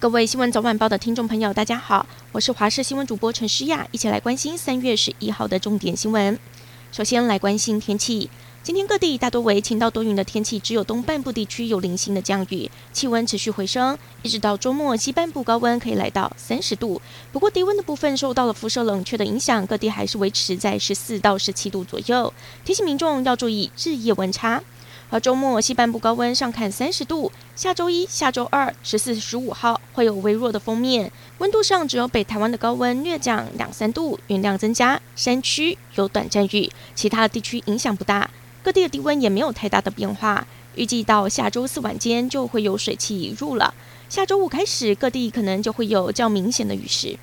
各位新闻早晚报的听众朋友，大家好，我是华视新闻主播陈诗雅，一起来关心三月十一号的重点新闻。首先来关心天气，今天各地大多为晴到多云的天气，只有东半部地区有零星的降雨，气温持续回升，一直到周末，西半部高温可以来到三十度。不过低温的部分受到了辐射冷却的影响，各地还是维持在十四到十七度左右，提醒民众要注意日夜温差。而周末西半部高温上看三十度，下周一、下周二十四、十五号会有微弱的锋面，温度上只有北台湾的高温略降两三度，云量增加，山区有短暂雨，其他地区影响不大，各地的低温也没有太大的变化。预计到下周四晚间就会有水汽移入了，下周五开始各地可能就会有较明显的雨势。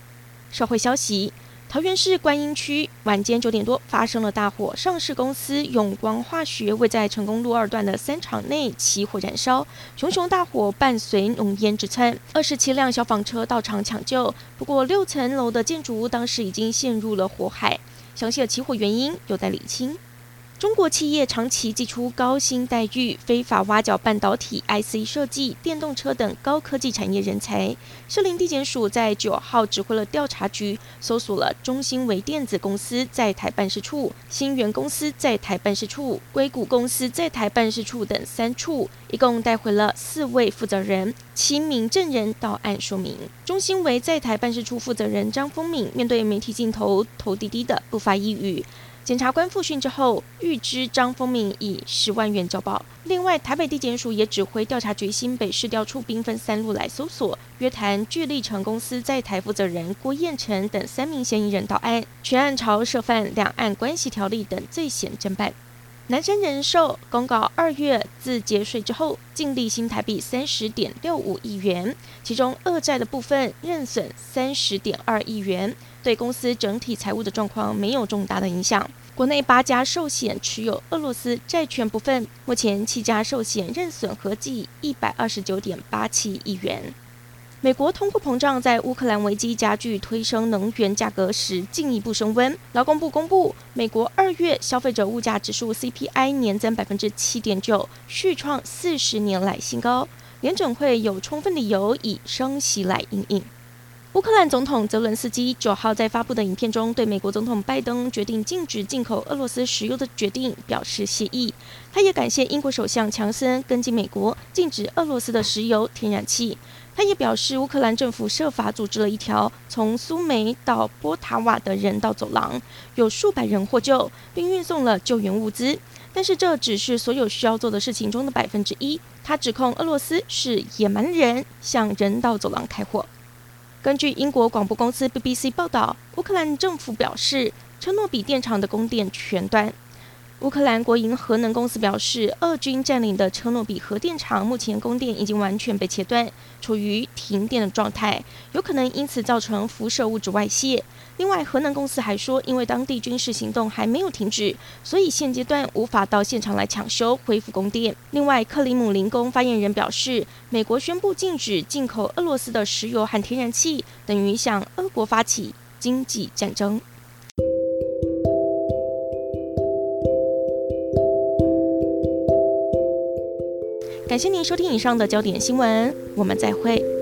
社会消息。桃园市观音区晚间九点多发生了大火，上市公司永光化学位在成功路二段的三厂内起火燃烧，熊熊大火伴随浓烟直窜，二十七辆消防车到场抢救，不过六层楼的建筑物当时已经陷入了火海，详细的起火原因有待理清。中国企业长期祭出高薪待遇，非法挖角半导体、IC 设计、电动车等高科技产业人才。士林地检署在九号指挥了调查局，搜索了中兴微电子公司在台办事处、新源公司在台办事处、硅谷公司在台办事处等三处，一共带回了四位负责人、七名证人到案说明。中兴微在台办事处负责人张丰敏面对媒体镜头，头低低的，不发一语。检察官复讯之后，预知张丰敏以十万元交保。另外，台北地检署也指挥调查局新北市调处兵分三路来搜索，约谈巨力成公司在台负责人郭彦成等三名嫌疑人到案，全案朝涉犯两岸关系条例等罪嫌侦办。南山人寿公告，二月自结税之后净利新台币三十点六五亿元，其中恶债的部分认损三十点二亿元，对公司整体财务的状况没有重大的影响。国内八家寿险持有俄罗斯债权部分，目前七家寿险认损合计一百二十九点八七亿元。美国通货膨胀在乌克兰危机加剧、推升能源价格时进一步升温。劳工部公布，美国二月消费者物价指数 CPI 年增百分之七点九，续创四十年来新高。联准会有充分理由以升息来应应。乌克兰总统泽伦斯基九号在发布的影片中，对美国总统拜登决定禁止进口俄罗斯石油的决定表示谢意。他也感谢英国首相强森跟进美国禁止俄罗斯的石油、天然气。他也表示，乌克兰政府设法组织了一条从苏梅到波塔瓦的人道走廊，有数百人获救，并运送了救援物资。但是这只是所有需要做的事情中的百分之一。他指控俄罗斯是野蛮人向人道走廊开火。根据英国广播公司 BBC 报道，乌克兰政府表示，车诺比电厂的供电全断。乌克兰国营核能公司表示，俄军占领的车诺比核电厂目前供电已经完全被切断，处于停电的状态，有可能因此造成辐射物质外泄。另外，核能公司还说，因为当地军事行动还没有停止，所以现阶段无法到现场来抢修恢复供电。另外，克里姆林宫发言人表示，美国宣布禁止进口俄罗斯的石油和天然气，等于向俄国发起经济战争。感谢您收听以上的焦点新闻，我们再会。